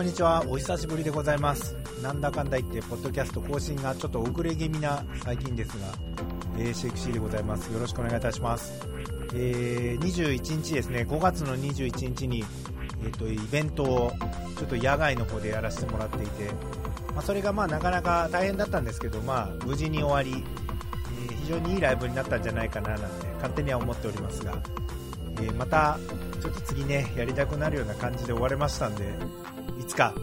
こんにちは。お久しぶりでございます。なんだかんだ言って、ポッドキャスト更新がちょっと遅れ気味な最近ですが、えー、シェイクシーでございます。よろしくお願いいたします。えー、21日ですね、5月の21日に、えっ、と、イベントを、ちょっと野外の方でやらせてもらっていて、まあ、それがまあなかなか大変だったんですけど、まあ、無事に終わり、えー非常にいいライブになったんじゃないかななんて勝手には思っておりますが、えーまたちょっと次ねやりたくなるような感じで終われましたんでつか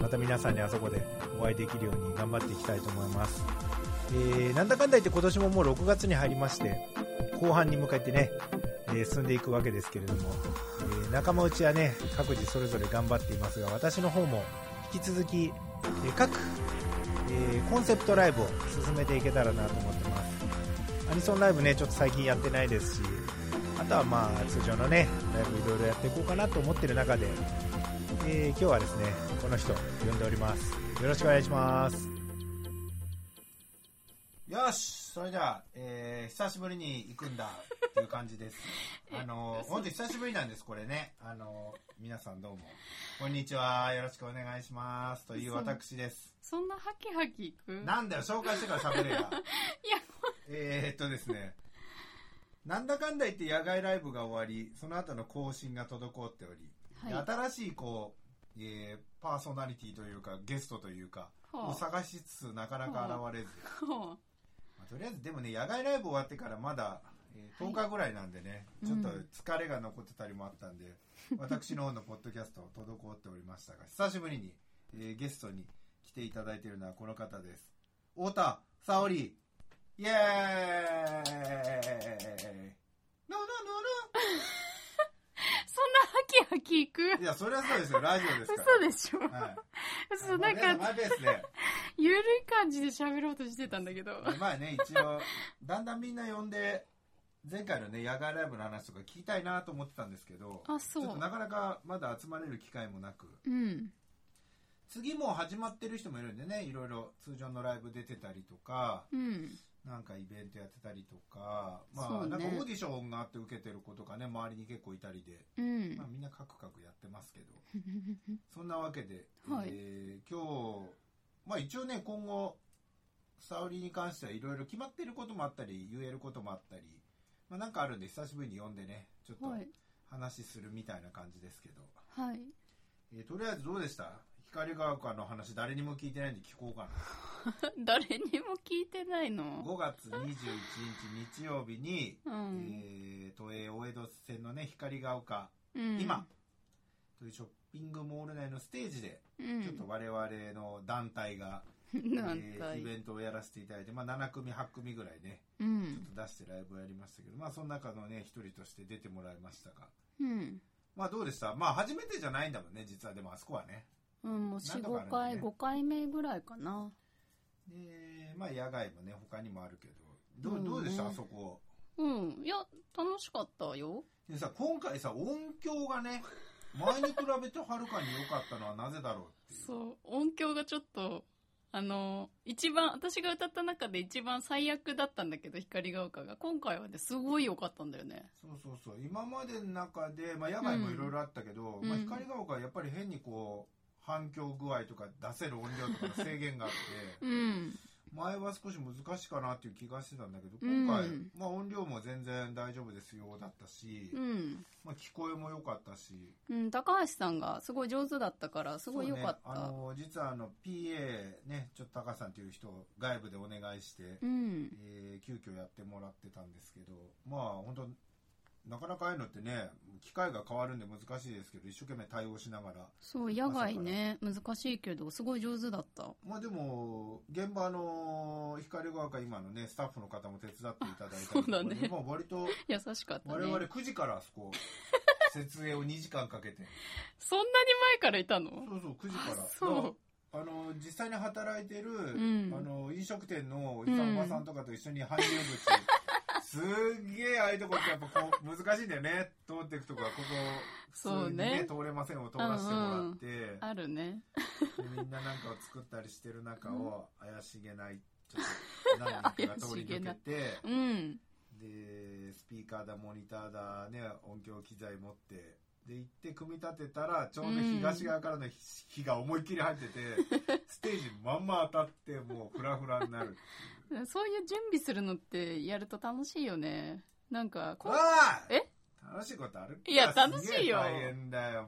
また皆さんにあそこでお会いできるように頑張っていきたいと思います、えーなんだかんだ言って今年ももう6月に入りまして後半に向かってね、えー進んでいくわけですけれども、えー仲間内はね各自それぞれ頑張っていますが私の方も引き続き、えー各、えーコンセプトライブを進めていけたらなと思ってます。アニソンライブねちょっと最近やってないですしあとはまあ通常のねライブいろいろやっていこうかなと思ってる中で、えー今日はですねこの人呼んでおります。よろしくお願いします。よしそれじゃあ、えー久しぶりに行くんだっていう感じです。あの 本当に久しぶりなんですこれね。あの皆さんどうも。こんにちはよろしくお願いしますという私です。そんなハキハキいく？なんだよ紹介してから喋れや。いや、えー、っとですね、なんだかんだ言って野外ライブが終わり、その後の更新が滞っており、ではい。新しいこう、えーパーソナリティというか、ゲストというか、はあを探しつつなかなか現れず、はまあとりあえずでもね、野外ライブ終わってからまだ、えー10日ぐらいなんでね、いちょっと疲れが残ってたりもあったんで、私の方のポッドキャスト滞っておりましたが、久しぶりに、えーゲストに来ていただいているのはこの方です。太田沙織。イエーイ。ノーノそんな ハキハキいく？いや、それはそうですよ。ラジオですから。嘘でしょ？はい。嘘なんか、マイペースで。ゆるい感じで喋ろうとしてたんだけど。まあね、一応、だんだんみんな呼んで、前回のね、野外ライブの話とか聞きたいなと思ってたんですけど、あ、そう。ちょっとなかなかまだ集まれる機会もなく、うん。次もう始まってる人もいるんでね、いろいろ通常のライブ出てたりとか、うん。なんかイベントやってたりとか、まあ、なんかオーディションがあって受けてる子とかね、周りに結構いたりで、うん。まあみんなカクカクやってますけど、そんなわけで、はい。えー今日、まあ一応ね、今後、沙織に関してはいろいろ決まってることもあったり、言えることもあったり、まあなんかあるんで久しぶりに呼んでね、ちょっとはい。話するみたいな感じですけど、はい。えーとりあえずどうでした？光が丘の話誰にも聞いてないんで聞こうかな。誰にも聞いてないの？5月21日日曜日に、うん。えー、都営大江戸線のね、光が丘、うん。今、というショッピングモール内のステージで、うん。ちょっと我々の団体が、え。ーイベントをやらせていただいて、まあ、7組、8組ぐらいね、うちょっん。と出してライブをやりましたけど、まあ、その中のね、一人として出てもらいましたが、うん。まあ、どうでした？まあ、初めてじゃないんだもんね、実は、でもあそこはね。うん、もう4、なんとかあるん5回、だね5回目ぐらいかな。で、まあ、野外もね、他にもあるけど、どうどうでした、あそこ。うん。いや、楽しかったよ。でさ、今回さ、音響がね、前に比べてはるかに良かったのはなぜだろうっていう。そう、音響がちょっと、あの、一番、私が歌った中で一番最悪だったんだけど、光が丘が。今回はね、すごい良かったんだよね。そうそうそう今までの中で、まあ、野外もいろいろあったけど、うんまあ、光が丘はやっぱり変にこう反響具合とか出せる音量とかの制限があってうん。前は少し難しいかなっていう気がしてたんだけどうん今回、まあ、音量も全然大丈夫ですよだったし、うん。まあ、聞こえも良かったしうん、高橋さんがすごい上手だったから、すごい良かった。ね、あの実はあの PA ねちょっと高橋さんという人を外部でお願いして、うん。えー急遽やってもらってたんですけどまあ本当なかなかああいうのってね機械が変わるんで難しいですけど一生懸命対応しながら。そう、野外ね、難しいけど、すごい上手だった。まあでも現場の光が丘今のねスタッフの方も手伝っていただいたりそうだね。まあ割と優しかったね。我々9時からあそこ 設営を2時間かけて。そんなに前からいたの？そうそう9時から。そう。あの実際に働いてる、ん。あの飲食店のおじさん、うんおばさんとかと一緒に搬入口すっげえああいうとこってやっぱこう難しいんだよね。通っていくとこはここそうね。通れませんを通らせてもらって、あるね。でみんななんかを作ったりしてる中を怪しげないちょっと何人かが通り抜けてうん。でスピーカーだモニターだね音響機材持ってで行って組み立てたらちょうど東側からの火が思いっきり入ってて、ステージまんま当たってもうフラフラになるそういう準備するのってやると楽しいよね。なんか、こえ？楽しいことあるいや楽しいよ。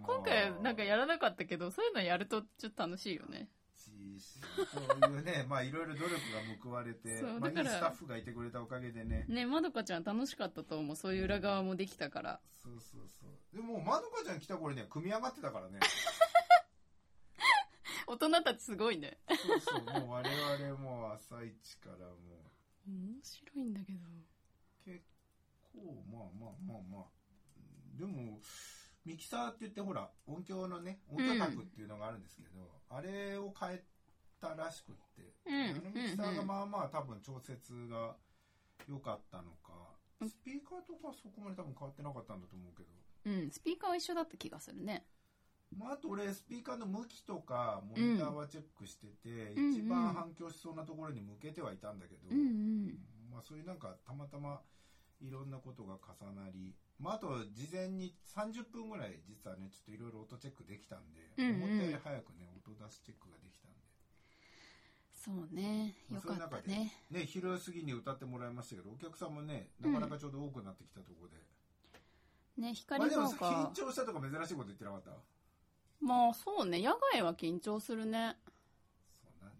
今回なんかやらなかったけど、そういうのやるとちょっと楽しいよね。そ ういうね、まあいろいろ努力が報われて、まあいいそうだからスタッフがいてくれたおかげでね。ね、まどかちゃん楽しかったと思う。そういう裏側もできたから。そうそうそう。でも、まどかちゃん来た頃には組み上がってたからね。大人たちすごいね。そうそう、もう我々も朝一からもう、面白いんだけど。結構、まあまあまあまあ。でも、ミキサーって言ってほら、音響のね、音響卓っていうのがあるんですけど、あれを変えたらしくって、うんあのミキサーがまあまあ多分調節が良かったのか、スピーカーとかそこまで多分変わってなかったんだと思うけど、うん、スピーカーは一緒だった気がするね。まあ、あと俺スピーカーの向きとかモニターはチェックしてて、うん一番反響しそうなところに向けてはいたんだけど、うんうん。まあ、そういうなんかたまたまいろんなことが重なり、まあ、あと事前に30分ぐらい実はねちょっといろいろ音チェックできたんで、うんうん。思ったより早くね音出しチェックがそうね。まあよかったね。ね昼過ぎに歌ってもらいましたけどお客さんもねなかなかちょうど多くなってきたところで、ね、まあ、光でもが丘緊。張したとか珍しいこと言ってなかった？まあそうね、野外は緊張するね。そうだね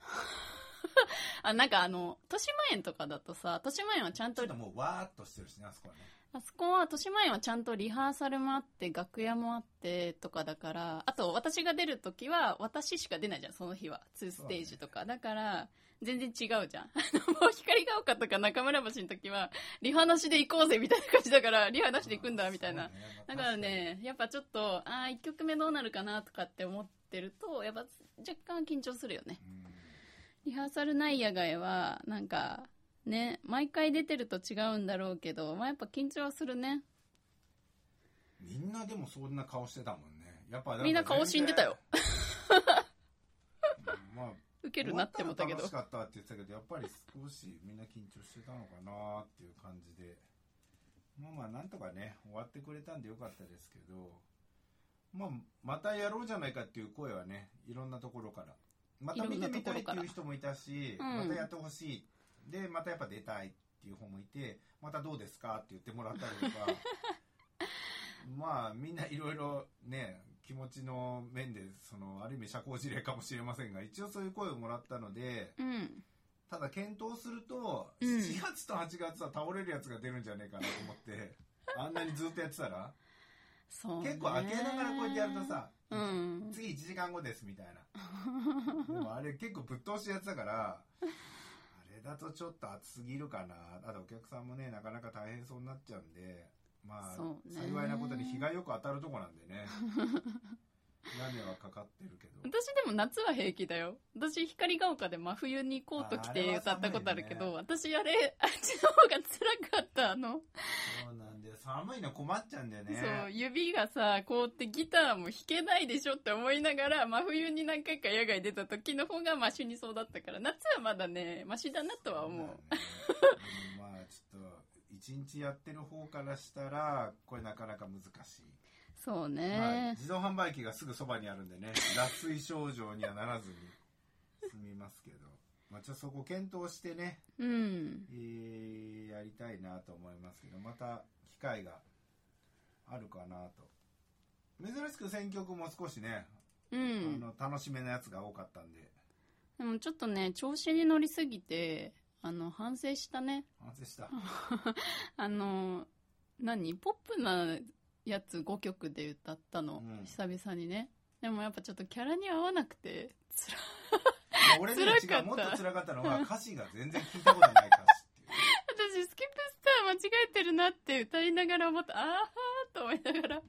あ、なんかあの、豊島園とかだとさ、豊島園はちゃんとちょっともうわーっとしてるしねあそこはねあそこは、豊島園はちゃんとリハーサルもあって、楽屋もあって、とかだから、あと私が出るときは、私しか出ないじゃん、その日は。2ステージとか。だから、全然違うじゃん。もう光が丘とか中村橋の時は、リハなしで行こうぜ、みたいな感じだから、リハなしで行くんだ、みたいな。だからね、やっぱちょっと、あー、1曲目どうなるかな、とかって思ってると、やっぱ若干緊張するよね。うんリハーサルない野外は、なんか、ね、毎回出てると違うんだろうけど、まあやっぱ緊張はするね。みんなでもそんな顔してたもんね。やっぱみんな顔死んでたよ。うん まあ、受けるなって思ったけど楽しかったって言ってたけど、やっぱり少しみんな緊張してたのかなっていう感じで。まあまあ、なんとかね、終わってくれたんでよかったですけど、まあ、またやろうじゃないかっていう声はね、いろんなところから。また見てみたいっていう人もいたし、うんまたやってほしい。で、またやっぱ出たいっていう方もいて、またどうですかって言ってもらったりとか、まあみんないろいろね、気持ちの面で、その、ある意味社交辞令かもしれませんが、一応そういう声をもらったので、うん。ただ検討すると、うん7月と8月は倒れるやつが出るんじゃねえかなと思って、あんなにずっとやってたら、そう、ね。結構開けながらこうやってやるとさ、うん。次1時間後ですみたいな。でもあれ結構ぶっ通しやつだから、だとちょっと暑すぎるかな。あとお客さんもね、なかなか大変そうになっちゃうんで、まあ、幸いなことに日がよく当たるとこなんでね。屋根はかかってるけど。私でも夏は平気だよ。私光が丘で真冬にコート着て歌ったことあるけど、あ私あれ、あっちの方が辛かった。あの、そうなんで、寒いの困っちゃうんだよね。そう、指がさ、こうってギターも弾けないでしょって思いながら、真冬に何回か野外出た時の方がマシにそうだったから、夏はまだね、マシだなとは思う。ねまあちょっと、一日やってる方からしたら、これなかなか難しい。そうまあ、ね。自動販売機がすぐそばにあるんでね、脱水症状にはならずに済みますけど、まあ、ちょっとそこ検討してね、うんえ。ーやりたいなと思いますけど、また機会があるかなと。珍しく選曲も少しね、うあん。の楽しめなやつが多かったんで、でもちょっとね、調子に乗りすぎて、あの、反省したね。反省した。あの、何？ポップなやつ5曲で歌ったの。うん久々にね。でもやっぱちょっとキャラに合わなくて、つら、俺には違う、もっと辛かったのは歌詞が全然聞いたことない歌詞っていう。私スキップ間違えてるなって歌いながら思った、あーはーと思いながら。なんか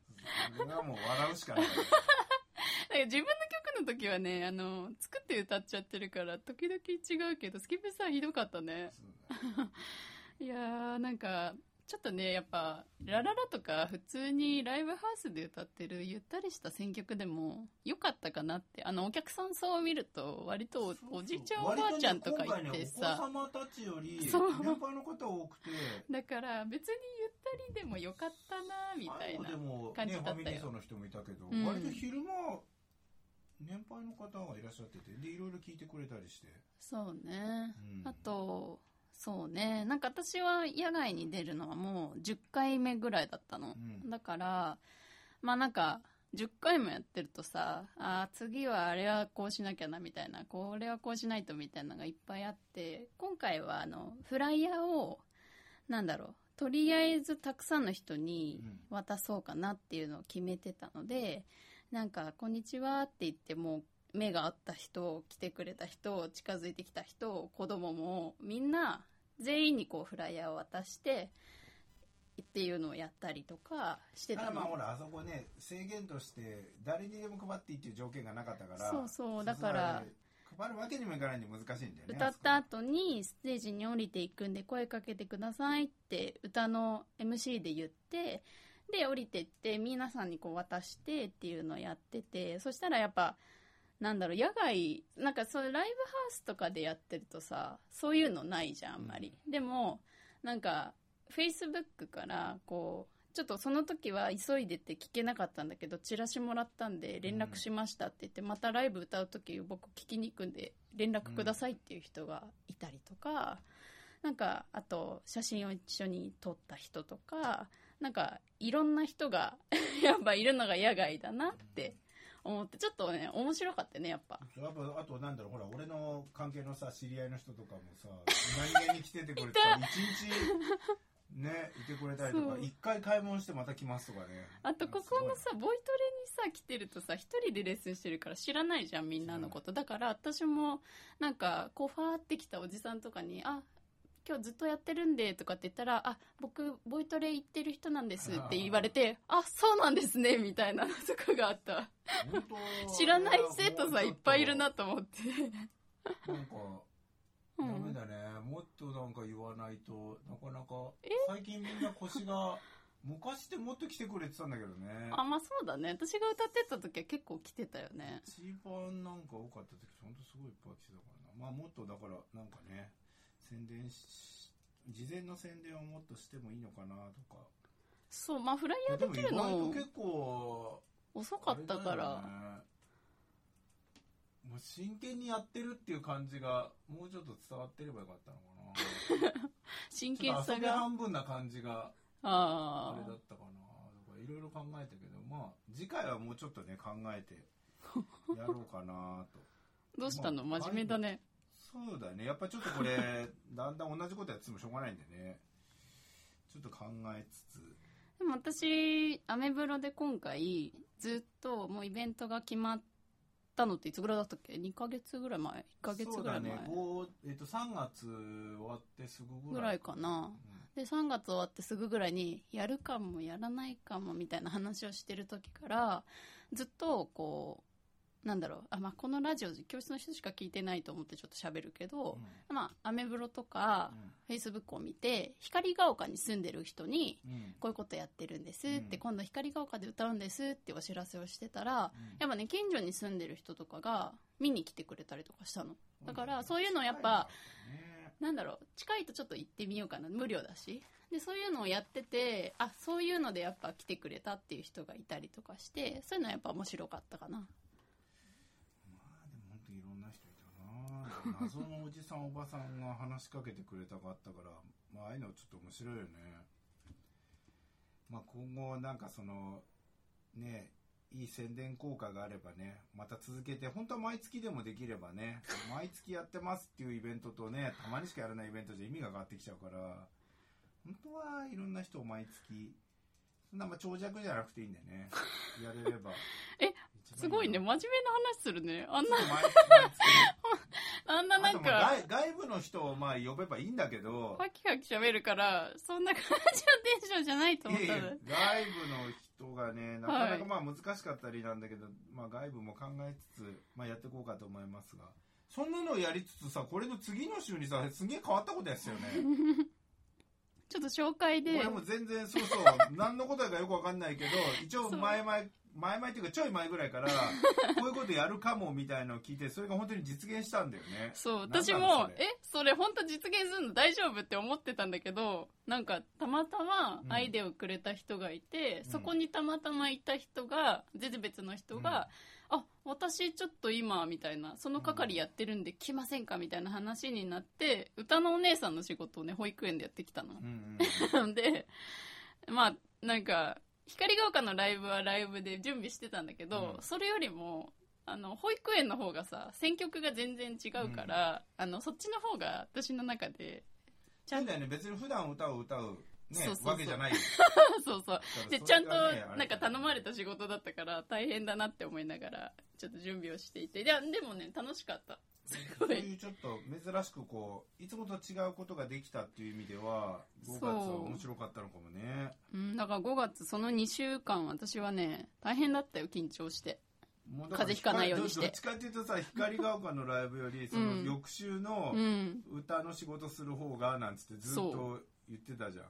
それはもう笑うしかない。自分の曲の時はね、あの、作って歌っちゃってるから、時々違うけど、スキップスターひどかったね いやー、なんか、ちょっとね、やっぱ、ラララとか普通にライブハウスで歌ってるゆったりした選曲でも良かったかなって。あの、お客さん層を見ると、割とおおじいちゃんおばあちゃんとかいてさ、ね、お子様たちより、そう年配の方多くて、だから別にゆったりでもよかったなみたいなで。も、ね、感じだったよファミリー層の人もいたけど、うん割と昼間、年配の方がいらっしゃってて、で、いろいろ聞いてくれたりして。そうね。うんあと、そうね。なんか私は野外に出るのはもう10回目ぐらいだったの。うんだから、まあなんか、10回もやってるとさ、あー次はあれはこうしなきゃなみたいな、これはこうしないとみたいなのがいっぱいあって、今回はあの、フライヤーを、なんだろう、とりあえずたくさんの人に渡そうかなっていうのを決めてたので、なんか、こんにちはって言っても、目が合った人、来てくれた人、近づいてきた人、子供も、みんな、全員にこうフライヤーを渡して、っていうのをやったりとかしてたの。ただまあほら、あそこね、制限として、誰にでも配っていいっていう条件がなかったから、そうそう、だから、配るわけにもいかないんで難しいんだよね。歌った後にステージに降りていくんで声かけてくださいって歌の MC で言って、で、降りてって皆さんにこう渡してっていうのをやってて、そしたらやっぱ、なんだろう、野外、なんかそういうライブハウスとかでやってるとさ、そういうのないじゃん、あんまり。でも、なんか、Facebook から、こう、ちょっとその時は急いでて聞けなかったんだけど、チラシもらったんで連絡しましたって言って、またライブ歌う時僕聞きに行くんで連絡くださいっていう人がいたりとか、なんか、あと写真を一緒に撮った人とか、なんかいろんな人が やっぱいるのが野外だなって思って、ちょっとね、面白かったね、やっぱ。やっぱあとなんだろうほら俺の関係のさ知り合いの人とかもさ何気に来ててくれてさ一日ねいてくれたりとか一回買い物してまた来ますとかね。あと、ここのさ、ボイトレにさ、来てるとさ、一人でレッスンしてるから知らないじゃん、みんなのこと。だから、私も、なんか、こう、ファーって来たおじさんとかに、あ、今日ずっとやってるんで、とかって言ったら、あ、僕、ボイトレ行ってる人なんですって言われて、あ、そうなんですね、みたいなのとかがあった。知らない生徒さんいっぱいいるなと思って。なんかダうん。メだねもっとなんか言わないとなかなか最近みんな腰が昔ってもっと来てくれてたんだけどねあ、まあそうだね。私が歌ってた時は結構来てたよね。一番なんか多かった時ほんとすごいいっぱい来てたからなまあもっとだからなんかね宣伝し事前の宣伝をもっとしてもいいのかなとかそう、まあフライヤーできるの外と結構遅かったから。ねもう真剣にやってるっていう感じがもうちょっと伝わってればよかったのかな 真剣さが。半分な感じがあれだったかなとかいろいろ考えたけどまあ次回はもうちょっとね考えてやろうかなと どうしたの？まあ真面目だね。そうだねやっぱちょっとこれ だんだん同じことやっててもしょうがないんでねちょっと考えつつでも私、アメブロで今回、ずっともうイベントが決まったのっていつぐらいだったっけ ?2 ヶ月ぐらい前 ?1 ヶ月ぐらい前、そうだね5えっと3月終わってすぐぐらいぐらいかな。で、3月終わってすぐぐらいに、やるかもやらないかもみたいな話をしてる時から、ずっとこう、なんだろう、あ、まあ、このラジオ、教室の人しか聞いてないと思ってちょっと喋るけど、まあ、アメブロとか、フェイスブックを見て、光が丘に住んでる人に、うん。うんこういうことやってるんですって、うん。今度光が丘で歌うんですってお知らせをしてたら、やっぱね、近所に住んでる人とかが見に来てくれたりとかしたの。だから、そういうのやっぱ、ね。なんだろう、近いとちょっと行ってみようかな。無料だし。で、そういうのをやってて、あ、そういうのでやっぱ来てくれたっていう人がいたりとかして、そういうのはやっぱ面白かったかな。まあでも本当にいろんな人いたな謎のおじさんおばさんが話しかけてくれたかったからまあああいうのちょっと面白いよね。まあ今後なんかそのねいい宣伝効果があればねまた続けて本当は毎月でもできればね毎月やってますっていうイベントとねたまにしかやらないイベントじゃ意味が変わってきちゃうから本当はいろんな人を毎月そんなま長尺じゃなくていいんだよねやれれば。えすごいね、な真面目な話するね。あんな、あんななんか、あ外外部の人をまあ呼べばいいんだけど、ハキハキ喋るから、そんな感じのテンションじゃないと思ったの。いやいや外部の人がね、なかなかまあ難しかったりなんだけど、まあ外部も考えつつ、まあやっていこうかと思いますが、そんなのをやりつつさ、これの次の週にさ、すげえ変わったことやっよね。ちょっと紹介で。俺も全然そうそう。何のことだかよくわかんないけど一応前々前々っていうかちょい前ぐらいから こういうことやるかもみたいのを聞いてそれが本当に実現したんだよね。そう私もえそれ本当実現するの大丈夫って思ってたんだけどなんかたまたまアイデアをくれた人がいて、うん。そこにたまたまいた人が全然別の人が、あ私ちょっと今みたいなその係やってるんで来ませんかみたいな話になって歌のお姉さんの仕事をね保育園でやってきたの。うんうん。でまあなんか光が丘のライブはライブで準備してたんだけど、うん。それよりもあの保育園の方がさ選曲が全然違うから、あのそっちの方が私の中でちゃんだよね。別に普段歌を歌うねそうそうそう。わけじゃない。よそう。そうでちゃんとなんか頼まれた仕事だったから大変だなって思いながらちょっと準備をしていて。いやでもね楽しかったそういいうちょっと珍しくこういつもと違うことができたっていう意味では5月は面白かったのかもね。うん、だから5月その2週間私はね大変だったよ緊張して。風邪ひかないようにして。どっちかっていうとさ光が丘のライブよりそのうん翌週のうん。歌の仕事する方がなんつってずっと言ってたじゃん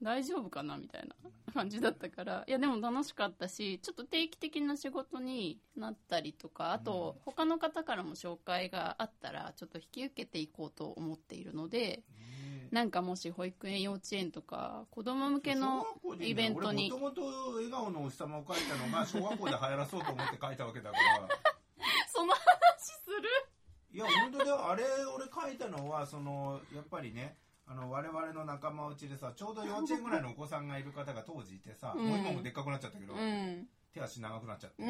大丈夫かなみたいな感じだったから。いやでも楽しかったしちょっと定期的な仕事になったりとかあとうん他の方からも紹介があったらちょっと引き受けていこうと思っているのでねなんかもし保育園幼稚園とか子供向けのイベントにもともと笑顔のお日様を描いたのが 小学校で流行らそうと思って書いたわけだから。その話する？いや本当だよ。あれ俺書いたのはそのやっぱりねあの我々の仲間内でさちょうど幼稚園ぐらいのお子さんがいる方が当時いてさ、うん。もう今もでっかくなっちゃったけど、うん。手足長くなっちゃって。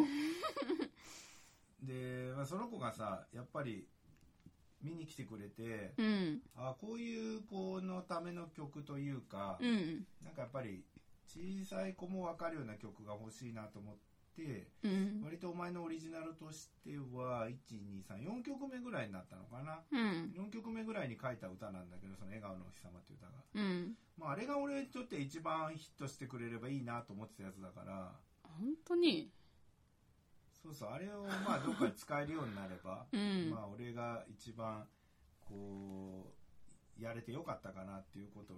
で、まあ、その子がさやっぱり見に来てくれて、うん。あこういう子のための曲というか、うん。なんかやっぱり小さい子も分かるような曲が欲しいなと思ってうん。割とお前のオリジナルとしては1234曲目ぐらいになったのかな。うん。4曲目ぐらいに書いた歌なんだけどその「笑顔のお日様」っていう歌が、うん。まあ、あれが俺にとって一番ヒットしてくれればいいなと思ってたやつだから。本当に？そうそうあれをまあどっかで使えるようになれば、うん。まあ俺が一番こうやれてよかったかなっていうこと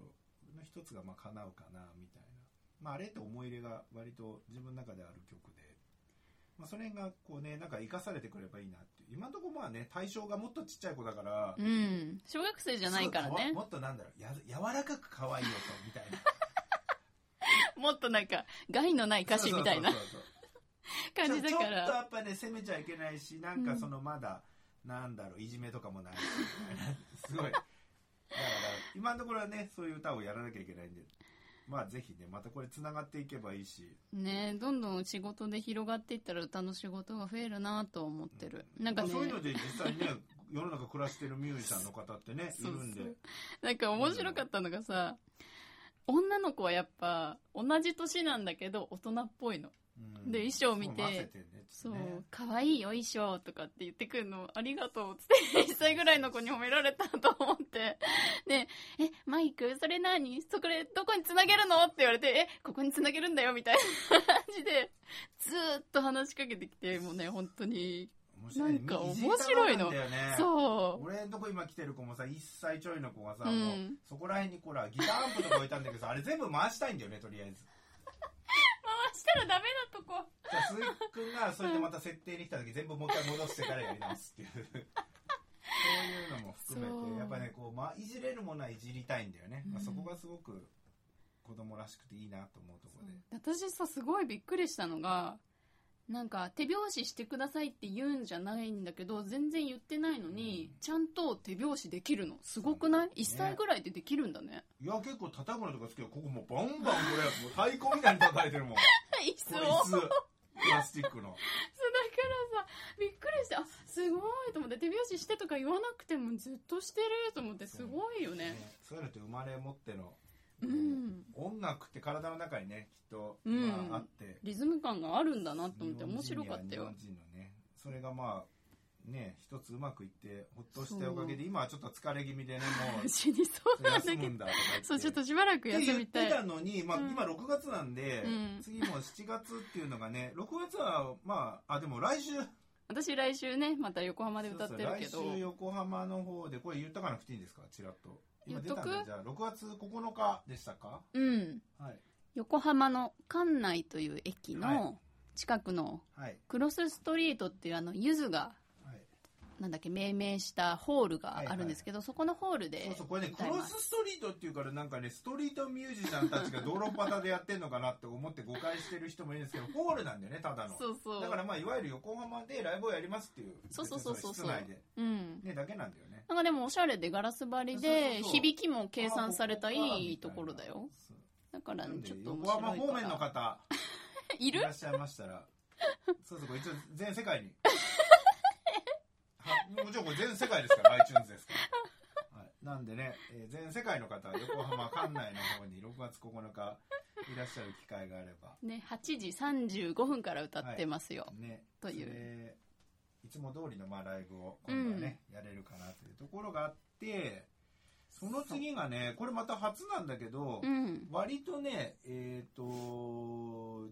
の一つがまあ叶うかなみたいな、まあ、あれって思い入れが割と自分の中である曲で、まあ、それがこうねなんか生かされてくればいいなっていう。今のところまあね対象がもっとちっちゃい子だから、うん。小学生じゃないからね。もっとなんだろう。や柔らかく可愛いよとみたいな。もっとなんか害のない歌詞みたいな。感じだかちょちょっとらやっぱね攻めちゃいけないしなんかそのまだ、なんだろういじめとかもないしみたいな。すごい。だから今のところはねそういう歌をやらなきゃいけないんでまあぜひねまたこれつながっていけばいいし。ねどんどん仕事で広がっていったら歌の仕事が増えるなと思ってる、なんかね。まあそういうので実際ね 世の中暮らしてるミュージシャンの方ってねいるんで。そうなんか面白かったのがさ、女の子はやっぱ同じ年なんだけど大人っぽいの。うん。で衣装見てそうねそうね「可愛いよ衣装」とかって言ってくるのありがとうっつって 1歳ぐらいの子に褒められたと思って。で「えマイクそれ何？そこでどこにつなげるの?」って言われて「えここにつなげるんだよ」みたいな感じでずーっと話しかけてきてもうね本当に。なんか面白いの。そう。俺んとこ今来てる子もさ1歳ちょいの子がさ、うん。もうそこら辺にこらギターアンプとか置いたんだけどさあれ全部回したいんだよねとりあえずダメなとこ。じゃあ鈴木君がそれでまた設定に来た時全部もう一回戻してからやり直すっていう。そういうのも含めてやっぱねこう、まあ、いじれるものはいじりたいんだよね、まあ、うんそこがすごく子供らしくていいなと思うところで。私さすごいびっくりしたのがなんか手拍子してくださいって言うんじゃないんだけど全然言ってないのに、ちゃんと手拍子できるの。すごくない、ね ?1 歳ぐらいでできるんだね。いや結構叩くのとか好きけどここもうバンバンこれもう太鼓みたいに叩いてるもん。こ 椅子れを。そうだか椅子プラスチックの。らさびっくりしてあすごいと思って手拍子してとか言わなくてもずっとしてると思ってすごいよね。そういうのって生まれ持っての、うん。音楽って体の中にねきっと、うん。まあ、あって。リズム感があるんだなと思って面白かったよ。日本人のねそれがまあね一つうまくいってほっとしたおかげで今はちょっと疲れ気味でね もう死にそうなんだけど。そうちょっとしばらくって言った休みいてたのに、まあ、うん。今6月なんで、うん。次も7月っていうのがね6月はまああでも来週。私来週ねまた横浜で歌ってるけど。そうそう来週横浜の方でこれ言ったかなくていいんですか？ちらっと今出たん言っとく？でじゃあ6月9日でしたか？うん。はい。横浜の関内という駅はい。の近くのはい。クロスストリートっていうあのゆずがはいなんだっけ命名したホールがあるんですけど、そこのホールでそうそうこれねクロスストリートっていうからなんかねストリートミュージシャンたちが道路端でやってんのかなって思って誤解してる人もいるんですけどホールなんだよねただの。そうそう。だからまあいわゆる横浜でライブをやりますっていうそうそうそうそう。別に室内で。うん。ねだけなんだよね。なんかでもおしゃれでガラス張りそうでそうそう。響きも計算されたいいところだよ。そうだからな。んでちょっと面横浜白い方面の方 いる？いらっしゃいましたら。そうそう一応全世界にはもちろんこれ全世界ですから iTunes ですから、はい、なんでね、えー全世界の方横浜管内の方に6月9日いらっしゃる機会があれば。ね8時35分から歌ってますよ、ね。という。いつも通りのまあライブを今度はね、やれるかなというところがあってその次がねこれまた初なんだけど、うん。割とねえっ、と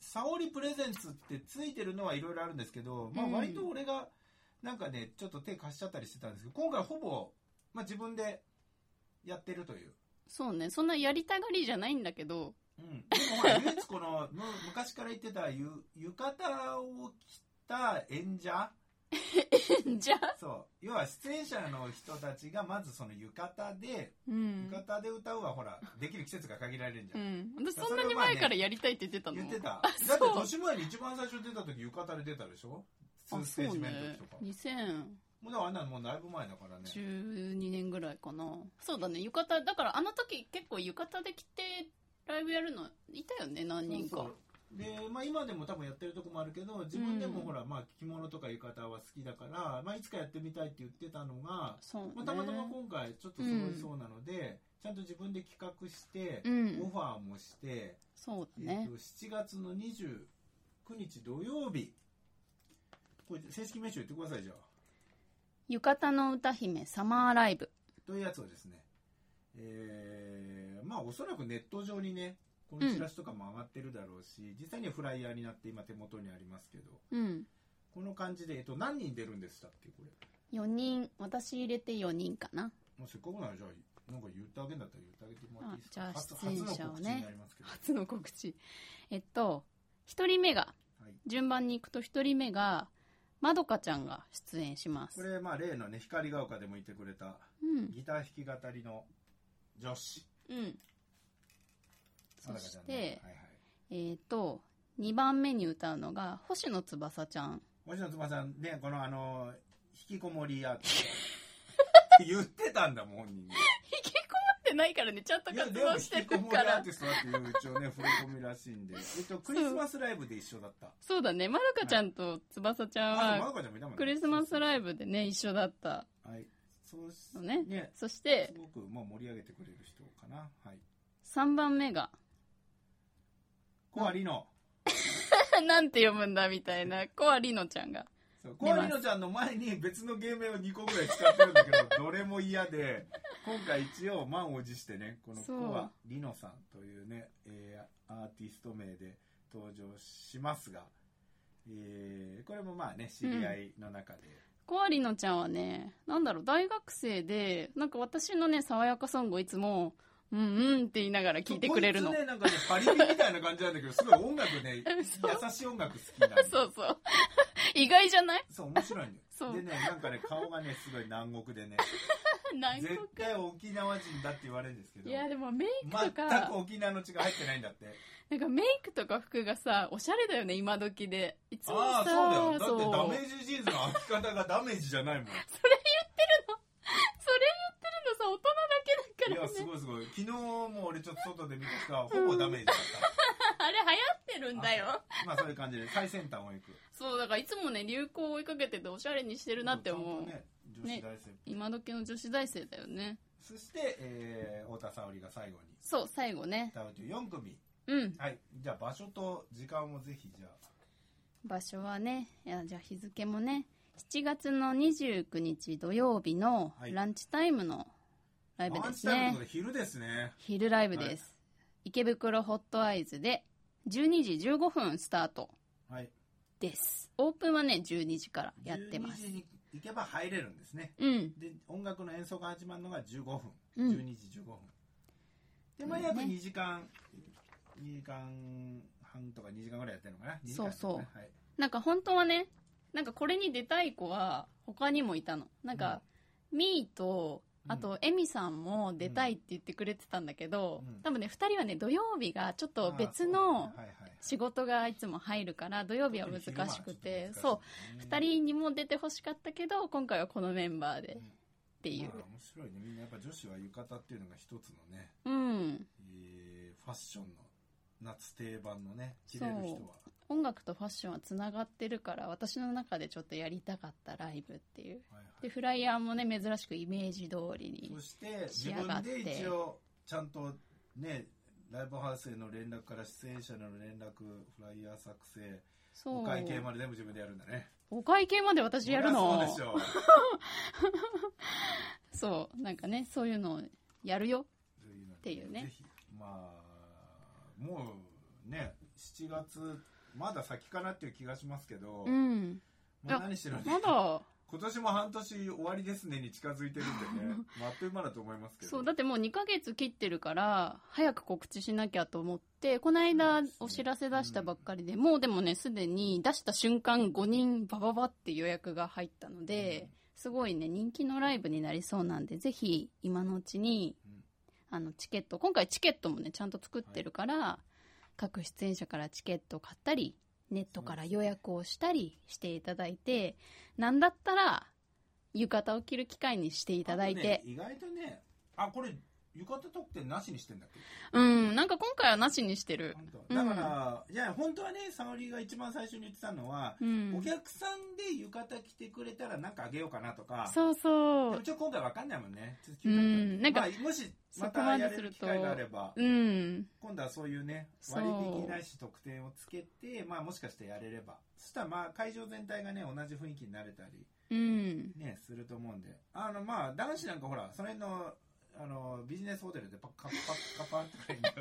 沙織プレゼンツってついてるのはいろいろあるんですけど、まあ、うん。割と俺がなんかねちょっと手貸しちゃったりしてたんですけど今回ほぼ、まあ、自分でやってるという、そうね。そんなやりたがりじゃないんだけど。うん、でもほら唯一この む昔から言ってたゆ浴衣を着た演者。じゃあそう。要は出演者の人たちがまずその浴衣でうん。浴衣で歌うはほらできる季節が限られるんじゃん、うん。私そんなに前からやりたいって言ってたの？言ってた。あだって年前に一番最初出た時浴衣で出たでしょ？ツあーステージ目のそうね。時とか、2012もうだからあんなのもうだいぶ前だからね年ぐらいかな。そうだね。浴衣だからあの時結構浴衣で着てライブやるのいたよね何人か。そうそう。で、まあ、今でも多分やってるとこもあるけど自分でもうん。ほら、まあ、着物とか浴衣は好きだから、まあ、いつかやってみたいって言ってたのが、ね。まあ、たまたま今回ちょっと揃いそうなので、ちゃんと自分で企画して、うん。オファーもして、そうね。ーと7月の29日土曜日これ正式名称言ってくださいじゃあ。浴衣の歌姫サマーライブ。というやつをですね、えーまあおそらくネット上にねこのチラシとかも上がってるだろうし、実際にはフライヤーになって今手元にありますけどうん。この感じで、えっと、何人出るんでしたっけこれ？4人。私入れて4人かな。もうせっかくならじゃあなんか言ってあげんだったら言ってあげてもらっていいですか？じゃあ出演者をね。初初の告知。えっと1人目がはい。順番に行くと1人目がまどかちゃんが出演します。これまあ例のね光が丘でもいてくれたうん。ギター弾き語りの女子。うん。まだかちゃんそして、ねはいはい。えっ、と2番目に歌うのが星野翼ちゃん。星野妻さんねこのあの引きこもりアーティスト言ってたんだもん本人にてないからねちゃんと活動してるこもりアからーティストだっていう一応ね触れ込みらしいんで、えっと、クリスマスライブで一緒だった。そう。だね。まどかちゃんと翼ちゃんあまはクリスマスライブでね一緒だった。はい。そうしのね。ねすそしてごくもう盛り上げてくれる人かな。はい。3番目が。コアリノ。なんて読むんだみたいな。コアリノちゃんがそう。コアリノちゃんの前に別の芸名を2個ぐらい使ってるんだけどどれも嫌で 今回一応満を持してねこのコアリノさんというね、えーアーティスト名で登場しますが、えーこれもまあね知り合いの中で、コアリノちゃんはねなんだろう大学生でなんか私のね爽やかソングをいつもうんうんって言いながら聞いてくれるの。こいつねなんかねパリピみたいな感じなんだけどすごい音楽ね 優しい音楽好きなそうそう。意外じゃない？そう面白いんだよでねなんかね顔がねすごい南国でね。南国。絶対沖縄人だって言われるんですけど。いやでもメイクと全かく沖縄の血が入ってないんだって。なんかメイクとか服がさおしゃれだよね今時で。いつもさああそうだよ。だってダメージジーンズの履き方がダメージじゃないもん。それ言ってるのそれ言ってるのさ大人からね。すごいすごい。昨日も俺ちょっと外で見たらほぼダメージだっあれ流行ってるんだよ。たまあそういう感じで最先端を行く。そうだからいつもね流行を追いかけてておしゃれにしてるなって思う、ね女子大生、今時の女子大生だよねそして、えー、太田沙織が最後に。そう最後ね。歌うという4組。うん。はい。じゃあ場所と時間もぜひじゃあ。場所はねいやじゃあ日付もね7月の29日土曜日のはい。ランチタイムのライブですねで昼ですね昼ライブです、池袋ホットアイズで12時15分スタートはいですオープンはね12時からやってます12時に行けば入れるんですね。うん。で、音楽の演奏が始まるのが15分。うん12時15分。で、まあ、約2時間、2時間半とか2時間ぐらいやってるのかな。2時間やってるのねはい。なんか本当はね、なんかこれに出たい子は他にもいたの。なんか、みーと、あと、エミさんも出たいって言ってくれてたんだけど、うん多分ね、二人はね、土曜日がちょっと別の仕事がいつも入るから、土曜日は難しくて、そう、う二人にも出てほしかったけど、今回はこのメンバーでっていうまあ、。面白いね。みんなやっぱ女子は浴衣っていうのが一つのね、うん。えーファッションの夏定番のね、着れる人は。音楽とファッションはつながってるから、私の中でちょっとやりたかったライブっていう。はいはいで、フライヤーもね、珍しくイメージ通りにそ。して仕自上がって分で一応ちゃんとねライブハウスへの連絡から出演者への連絡フライヤー作成そう。お会計まで全部自分でやるんだねお会計まで私やるの？そうでしょ そう、なんかね、そういうのをやるよ。っていうねぜひまあもうね7月まだ先かなっていう気がしますけど、うん。まあ、何してるんでまだ、今年も半年終わりですねに近づいてるんでねまあ あっという間だと思いますけど。そう、だってもう2ヶ月切ってるから、早く告知しなきゃと思って、この間お知らせ出したばっかりで、もうでもね、すでに出した瞬間5人バババって予約が入ったので、すごいね、人気のライブになりそうなんで、ぜひ今のうちに、うん。あの、チケット、今回チケットもね、ちゃんと作ってるから、各出演者からチケットを買ったり、ネットから予約をしたりしていただいて、なんだったら、浴衣を着る機会にしていただいて。ね意外とねあこれ浴衣特典なしにしてんだっけ？うん、なんか今回はなしにしてる。だから、いや本当はね沙織が一番最初に言ってたのは、うん。お客さんで浴衣着てくれたらなんかあげようかなとかそうそうでも。ちょっと今回わかんないもんねうんなんかまあ、もしまたやれる機会があればうん。今度はそういうね割引ないし特典をつけてまあもしかしてやれればそしたらまあ会場全体がね同じ雰囲気になれたりうん。ねすると思うんであのまあ男子なんかほらその辺のあのビジネスホテルでパッカッパッカッパッとかいいんだよ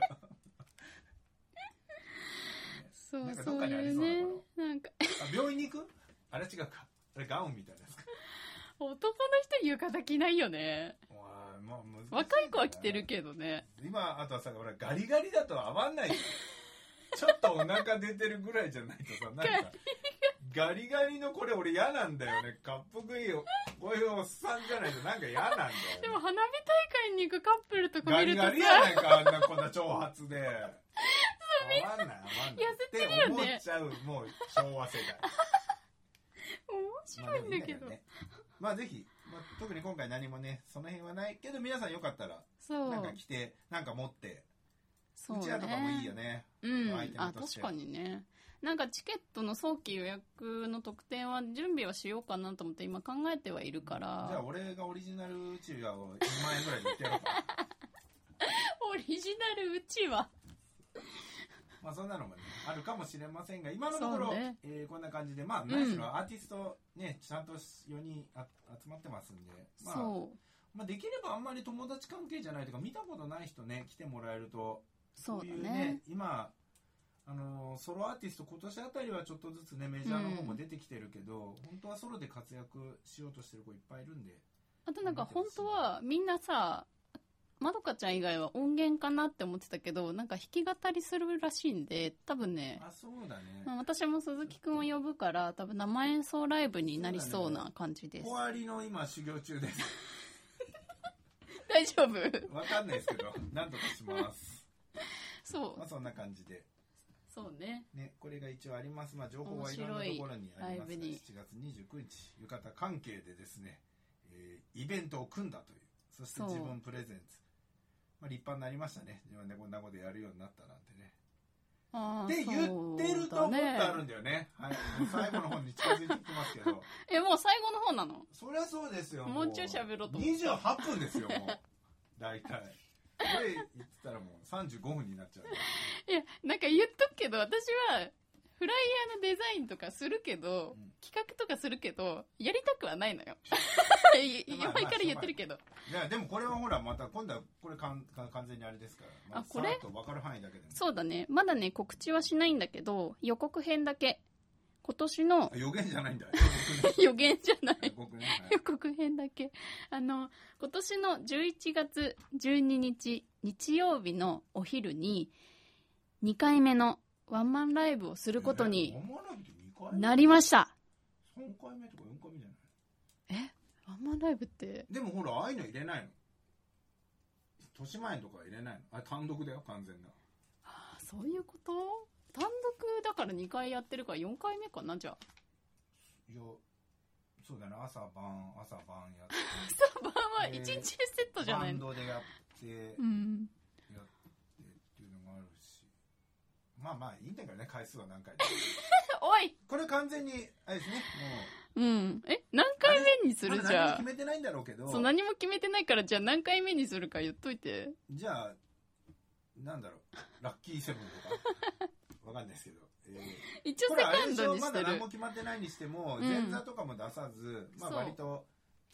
そうなんか、そうどっかにありそうなこ。なんか、あ病院に行く？あれ違うか。あれガウンみたいなやつか。男の人浴衣着ないよね。わあまあ若い子は着てるけどね。今あとはさ俺ガリガリだと合わんない。ちょっとお腹出てるぐらいじゃないとさなんかガリガリのこれ俺嫌なんだよね。かっこいいよこういうおっさんじゃないとなんか嫌なんだよ、ね、でも花火大会に行くカップルとかガ見るとさ、リガリやないかあんなこんな長髪で。合わんない合わんない。痩せてるよね。って思っちゃうもう昭和世代。面白いんだけど。まあね。まあぜひ、まあ、特に今回何もねその辺はないけど皆さんよかったらそう。なんか。着てなんか持ってそううちらとかもいいよね。ねうんあ、確かにね。なんかチケットの早期予約の特典は準備はしようかなと思って今考えてはいるかじゃあら、俺がオリジナルうちわを2万円ぐらいで売ってやろうか オリジナルうちは？まあそんなのもねあるかもしれませんが今のところ、ねえーこんな感じでまあん何しろアーティストねちゃんと4人あ集まってますんでまあ。まあ、できればあんまり友達関係じゃないとか見たことない人ね来てもらえるとそうだいうね。今あのーソロアーティスト今年あたりはちょっとずつねメジャーの方も出てきてるけど、本当はソロで活躍しようとしてる子いっぱいいるんで。あとなんか本当はみんなさ、まどかちゃん以外は音源かなって思ってたけど、なんか弾き語りするらしいんで、多分ね、あそうだね。まあ私も鈴木くんを呼ぶから、多分生演奏ライブになりそうな感じです。終わりの今修行中です。大丈夫？わかんないですけどなんとかします そう。まあそんな感じで。そうね。ねこれが一応あります。まあ情報はいろんなところにありますが面白い。ライブに7月29日浴衣関係でですね、えーイベントを組んだというそして自分プレゼンツ。まあ立派になりましたね。自分でこんなことやるようになったなんてね。ああ、って言ってると思ってあるんだ。だよね。はい、最後の方に近づいてきてますけど。え、もう最後の方なの？そりゃそうですよ。もうちょい喋ろうと思って。28分ですよもう。大体これ言ってたらもう35分になっちゃういや、なんか言っとくけど、私は、フライヤーのデザインとかするけど、うん企画とかするけど、やりたくはないのよ。いまあ前から言ってるけど。いやでもこれはほらまた今度はこれかんか完全にあれですから、まあこれ分かる範囲だけでもそうだね。まだね、告知はしないんだけど、予告編だけ今年のあ予言じゃないんだ。予言じゃない予告編だけ。あの、今年の11月12日日曜日のお昼に2回目のワンマンライブをすることになくて2回目？なりました。3回目とか4回目じゃない？ワンマンライブって、でもほら、ああいうの入れないの。豊島園とかは入れないの。あれ単独だよ、完全な。あそういうこと？単独だから2回やってるから4回目かなじゃあ。いや、そうだね、朝晩、朝晩やって。朝晩は1日セットじゃないバンのドでやって、うん。やってっていうのがあるし。まあまあいいんだけどね、回数は何回 おいこれ完全に、あれですね、もうん。え何回目にする？じゃあ何も決。めてないんだろうけど、そう、何も決めてないから、じゃあ何回目にするか言っといて。じゃあ、なんだろう、ラッキーセブンとか、わかんないですけど。えー 一応セカンドにしてるまだ何も。決まってないにしても、うん前座とかも出さず、まあ割と、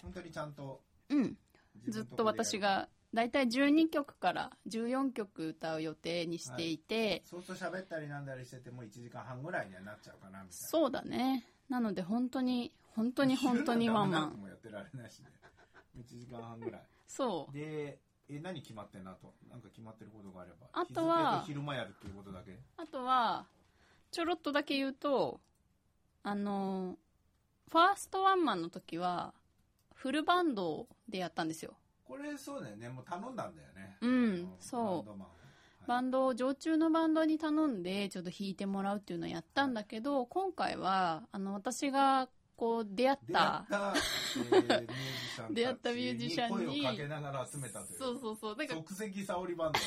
本当にちゃんと、うん。ずっと私。が、だいたい12曲から14曲歌う予定にしていて、そうすると喋ったりなんだりしてても1時間半ぐらいにはなっちゃうかな、みたいな。そうだね。なので本当に、本当に本当にワンマン。もやってられないしね。1時間半ぐらい。そう。で、え、何決まってんなと。なんか決まってることがあれば。あとは昼間やるっていうことだけ？あとは、ちょろっとだけ言うと、あの、ファーストワンマンの時は、フルバンドでやったんですよ。これそうだよね。もう頼んだんだよね。うん、そう。バンドマンをバンドを常駐のバンドに頼んでちょっと弾いてもらうっていうのをやったんだけど今回はあの私がこう出会った。出会ったミュージシャンに声をかけながら集めたという。そうそうそう。なんか即席沙織バンド。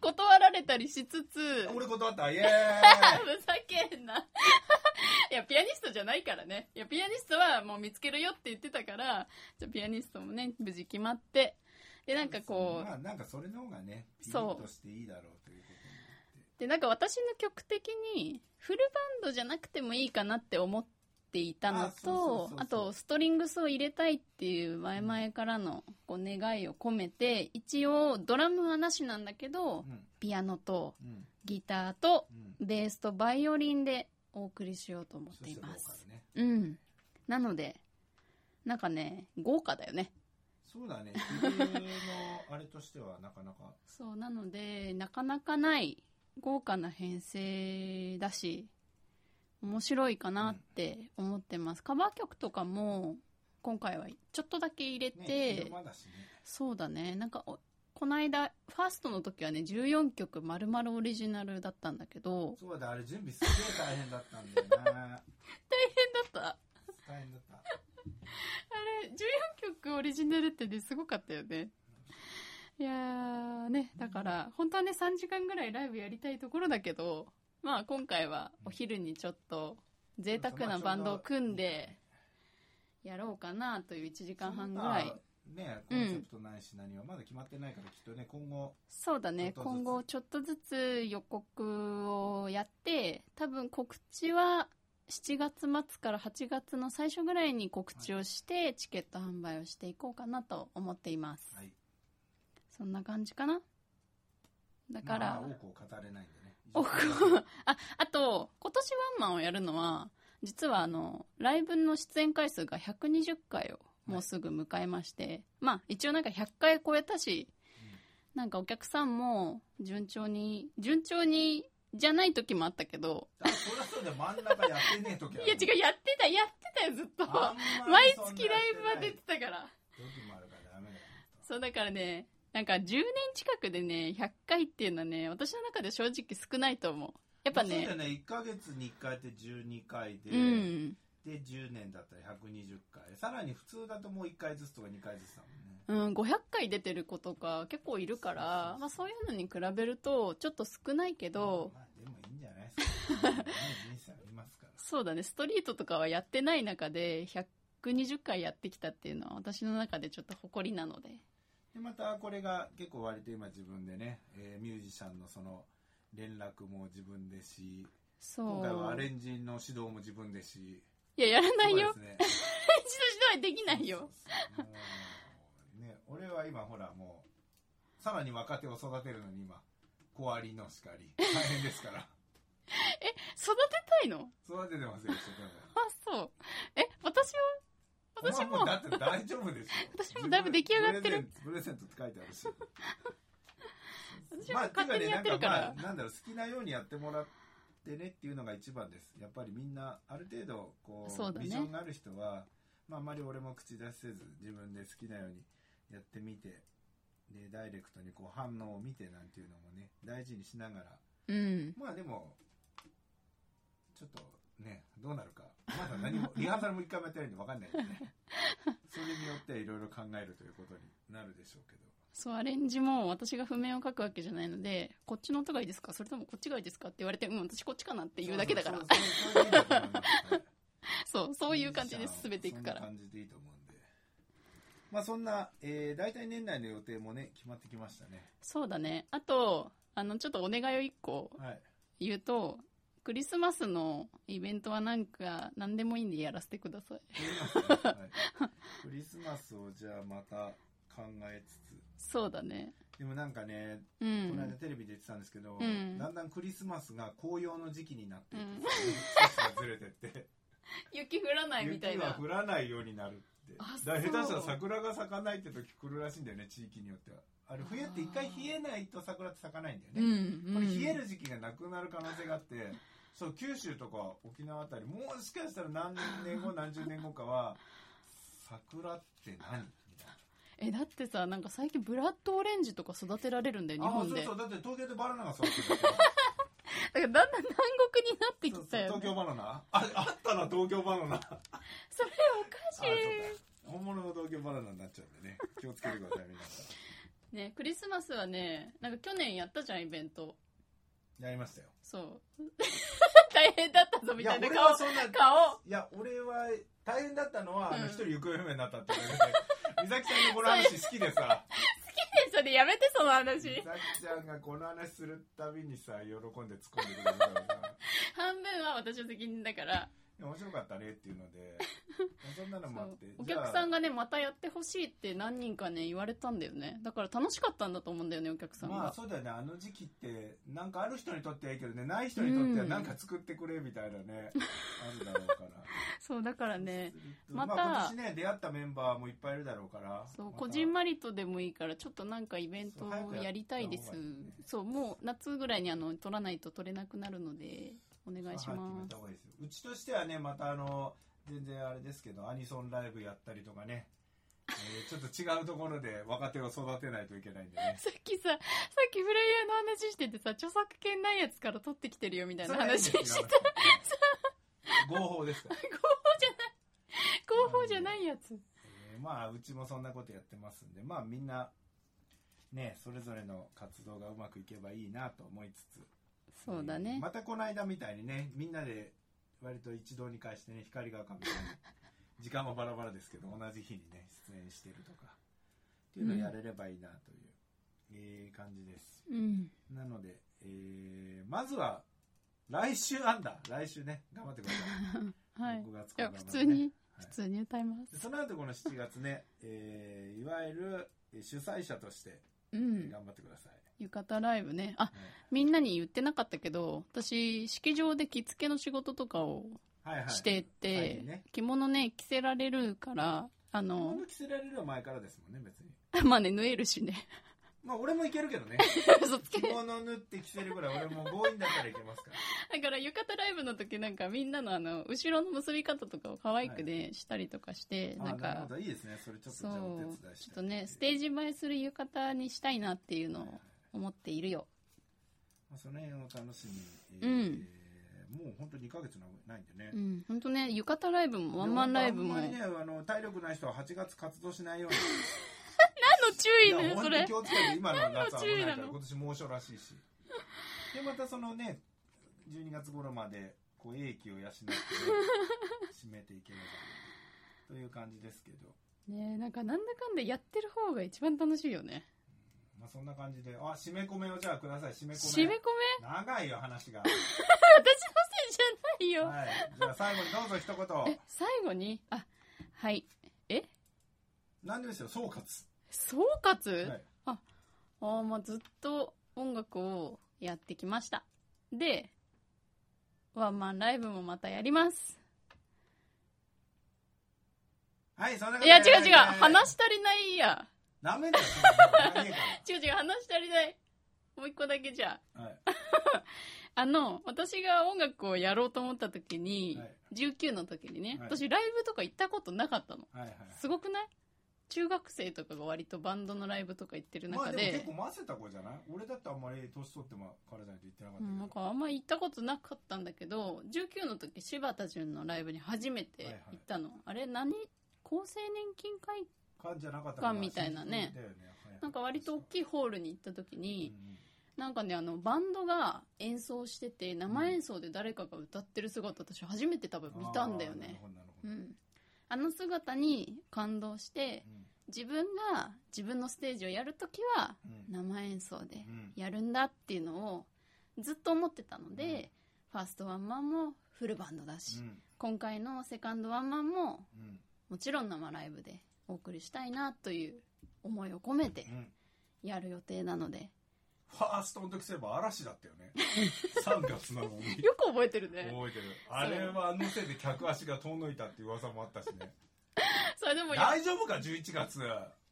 断られたりしつつ俺断った、イエーイ。ふざけんな。いやピアニストじゃないからね。いやピアニストはもう見つけるよって言ってたからじゃあピアニストもね無事決まって。でなんかこうまあなんかそれの方がね、ピリッとしていいだろうということになって。でなんか私の曲的にフルバンドじゃなくてもいいかなって思っていたのとあとストリングスを入れたいっていう前々からのこう願いを込めて一応ドラムはなしなんだけどうん、ピアノとうん、ギターとうん。ベースとバイオリンでお送りしようと思っていますね。うんなのでなんかね豪華だよねそうだね。あれとしてはなかなか。そうなのでなかなかない豪華な編成だし面白いかなって思ってます、カバー曲とかも今回はちょっとだけ入れて、ね、ね。そうだねなんかおこの間ファーストの時はね14曲丸々オリジナルだったんだけどそうだ、あれ準備すげえ大変だったんだよな。大変だった大変だった。あれ14曲オリジナルってねすごかったよねいやーねだから本当はね3時間ぐらいライブやりたいところだけどまあ今回はお昼にちょっと贅沢なバンドを組んでやろうかなという1時間半ぐらい。ね、コンセプトないし何はまだ決まってないからきっとね、今後、そうだね今後ちょっとずつ予告をやって多分告知は7月末から8月の最初ぐらいに告知をしてチケット販売をしていこうかなと思っています。はい。そんな感じかな？だから、まあ、多くを語れないんでああと今年ワンマンをやるのは実はあのライブの出演回数が120回をもうすぐ迎えまして、まあ一応なんか100回超えたし、なんかお客さんも順調に順調にじゃない時もあったけどあ、そりゃそうだよ、真ん中やってねえ時いや違うやってたやってたよずっと。毎月ライブは出てたから。そうだからねなんか10年近くでね100回っていうのはね私の中で正直少ないと思うやっぱねそうだよね、1ヶ月に1回って12回で、うんで、10年だったら120回。さらに普通だともう1回ずつとか2回ずつだもんね。うん、500回出てる子とか結構いるからまあ、そういうのに比べるとちょっと少ないけど、まあでもいいんじゃないですか。ね人生ありますから。そうだねストリートとかはやってない中で120回やってきたっていうのは私の中でちょっと誇りなのででまたこれが結構割と今自分でね、えーミュージシャンのその連絡も自分でしそう。今回はアレンジの指導も自分でし。いややらないよ。ね。一度指導はできないよ。ね俺は今ほらもうさらに若手を育てるのに今小割りのしかり。大変ですから。え育てたいの？育ててますよ。あ、そう。え、私は私もお前だって大丈夫ですよ。私もだいぶ出来上がってるプレゼント。って書いてあるし。私は勝手にやってるからまあ、ねなんかまあ、なんだろう、好きなようにやってもらってねっていうのが一番です。やっぱりみんな、ある程度、こう、ねビジョンがある人は、まあ、あまり俺も口出しせず、自分で好きなようにやってみて、で、ダイレクトにこう反応を見てなんていうのもね、大事にしながら、うん。まあでも、ちょっとね、どうなるか。まだ何も、リハーサルも一回もやってないんで分かんないですね。それによっていろいろ考えるということになるでしょうけど。そう、アレンジも私が譜面を書くわけじゃないので、こっちの音がいいですか？それともこっちがいいですかって言われて、うん、私こっちかなって言うだけだから。そうそういう感じで進めていくから。そんな感じでいいと思うんで。まあそんな、えー、大体年内の予定もね、決まってきましたね。そうだね。あと、あの、ちょっとお願いを一個はい。言うと、クリスマスのイベントはなんか何でもいいんでやらせてください。はいクリスマスをじゃあまた考えつつ。そうだね。でもなんかね、うこの間ん。テレビで言ってたんですけど、うんだんだんクリスマスが紅葉の時期になっていくうんずれてって。雪降らないみたいな。雪は降らないようになるって。あだ下手したら桜が咲かないって時来るらしいんだよね、地域によっては。あれ、冬って一回冷えないと桜って咲かないんだよね。うん。これうん冷える時期がなくなる可能性があって、そう、九州とか沖縄あたり、もしかしたら何年後、何十年後かは、桜って何？みたいな。え、だってさ、なんか最近ブラッドオレンジとか育てられるんだよ、日あ、本で。そうそう、だって東京でバナナが育ってる だからだんだん南国になってそうきたよ、東京バナナ？あ、あったな、東京バナナ。あ、それおかしそうい。か。本物の東京バナナになっちゃうんでね。気をつけてください、皆さね、クリスマスはね、なんか去年やったじゃん、イベント。ん。やりましたよ。そう。大変だったぞ、みいやたいな顔俺は。そんな顔。いや俺は大変だったのは、あのうん一人行方不明になったっていうだけで美咲さんのこの話好きでさ それやめて、その話美。咲ちゃんがこの話するたびにさ喜んで突っ込んでくれるからさ半分は私の責任だから。面白かったねっていうので そんなのもあってお客さんががね、またやってほしいって何人かね、言われたんだよね。だから楽しかったんだと思うんだよね、お客さんが。まあそうだよね。あの時期ってなんかある人にとってはいいけどね。ない人にとってはなんか作ってくれみたいなね、あるだろうから。そう、だからね、またあ、今年ね出会ったメンバーもいっぱいいるだろうから。そう、またこじんまりとでもいいから、ちょっとなんかイベントをやりたいです。そうね。そう、もう夏ぐらいにあの、取らないと取れなくなるので、お願いします。うちとしてはねまたあの全然あれですけどアニソンライブやったりとかね、えーちょっと違うところで若手を育てないといけないんでね。さっきさ、さっきフライヤーの話しててさ、著作権ないやつから取ってきてるよみたいな話してた。合法です。から、合法じゃない。合法じゃないやつ。えーまあうちもそんなことやってますんでまあみんなねそれぞれの活動がうまくいけばいいなと思いつつそうだね。またこの間みたいにねみんなで割と一堂に会してね光が丘みたいに時間もバラバラですけど同じ日にね出演してるとかっていうのをやれればいいなという、えー感じですうん。なので、えーまずは来週あんだ来週ね頑張ってくださいはい。6月いや、から普通に、はい普通に歌いま。ですその後この7月ね、えーいわゆるえー主催者としてうん。頑張ってください、浴衣ライブね。あ、ねみんなに言ってなかったけど、私、式場で着付けの仕事とかをはいはい。してて、最近ね。着物ね、着せられるから、あ着の、物着せられるは前からですもんね別に。まあね、縫えるしね。まあ俺もいけるけどね。着物縫って着せるぐらい俺も強引だったらいけますから。だから浴衣ライブの時なんかみんなのあの、後ろの結び方とかを可愛くでしたりとかして、なんかあなるいいですね。それちょっとじそゃあお手う伝い、して。ちょっとね、ステージ映えする浴衣にしたいなっていうのを思っているよ。まあ、その辺を楽しみ、えうんもう本当2ヶ月ないんでね、うん、ほんとね、浴衣ライブもワンマンライブも。何あんまりねあの体力ない人は8月活動しないように の注意いやね、それ本当に気。をつけて今の夏は危ないから今年猛暑らしいしでまたそのね12月頃までこう英気を養って、ね、締めていければという感じですけど ねなんかなんだかんだやってる方が一番楽しいよね。まあそんな感じで。あ締め込めをじゃあください。締め込め。締め込め？長いよ話が。私のせいじゃないよ。はい。じゃあ最後にどうぞ一言。え、最後に？あ、はい。え？何でですよ総括。総括、はい。ああ、まあずっと音楽をやってきました。で、ワンマンライブもまたやります。はい、そんない。や、違う違う。話し足りないや。ダメだよ、違う違う、話し足りない。もう一個だけじゃあ。らはい。あの、私が音楽をやろうと思った時に、はい19の時にね、はい私ライブとか行ったことなかったの。はいはい。すごくない？中学生とかが割とバンドのライブとか行ってるまあ中で、でも結構混ぜた子じゃない？俺だってあんまり年取っても彼女と言ってなかったうん、なんけかあんまり行ったことなかったんだけど、19の時柴田純のライブに初めて行ったの。あれ何？厚生年金会ど。感じゃなかった館みたいなね。ねはいなんか割と大きいホールに行った時うんに、うん。なんかね、あの、バンドが演奏してて、生演奏で誰かが歌ってる姿、私初めて多分見たんだよね。うん。あの姿に感動して、自分が自分のステージをやるときは、うん。生演奏でうん。やるんだっていうのをずっと思ってたので、ファーストワンマンもフルバンドだし、うん。今回のセカンドワンマンもうん。もちろん生ライブでお送りしたいなという思いを込めてうん。やる予定なので、ファーストの時そういえば嵐だったよね。3月なのに。よく覚えてるね。覚えてる。あれはあのせいで客足が遠のいたっていう噂もあったしね。それでもや。大丈夫か？11月。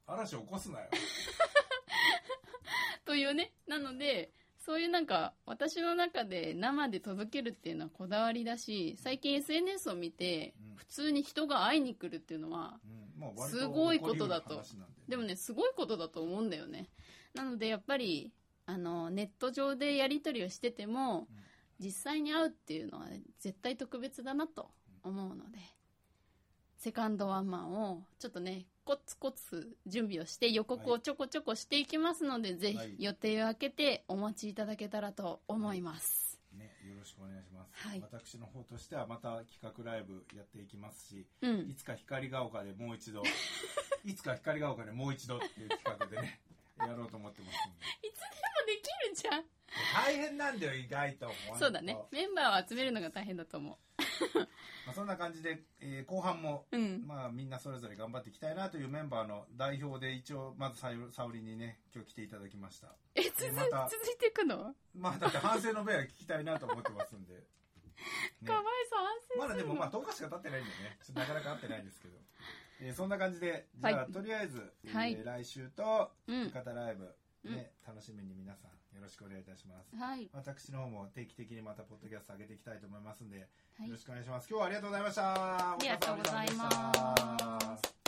嵐起こすなよ。というね。なので、そういうなんか、私の中で生で届けるっていうのはこだわりだし、最近 SNS を見てうん、普通に人が会いに来るっていうのは、うんまあ割すごいことだと。でもね、すごいことだと思うんだよね。なので、やっぱり、あの、ネット上でやり取りをしてても、実際に会うっていうのは絶対特別だなと思うので、セカンドワンマンをちょっとね、コツコツ準備をして予告をちょこちょこしていきますので、ぜはい。ひ予定を空けてお待ちいただけたらと思います。ね、よろしくお願いします、はい私の方としてはまた企画ライブやっていきますし、うんい。つか光が丘でもう一度 いつか光が丘でもう一度っていう企画でね やろうと思ってますんでいつでもできるじゃん。大変なんだよ意外とそうだね。メンバーを集めるのが大変だと思まあ、そんな感じで、えー後半も、う。うん。まあ、みんなそれぞれ頑張っていきたいなというメンバーの代表で一応まずさゆ沙織にね今日来ていただきました。え、続いまた続いていくの？まあだって反省の弁は聞きたいなと思ってますんで、ね。かわいそう、反省するの？まだでもまあ10日しか経ってないんでね。ちょっとなかなか会ってないんですけど、えーそんな感じでじゃあ、はい。とりあえず、えーはい。来週とうん。博多ライブ、ね楽しみに皆さんよろしくお願いいたします。はい。私の方も定期的にまたポッドキャスト上げていきたいと思いますんで、はい。よろしくお願いします。今日はありがとうございました。ありがとうございます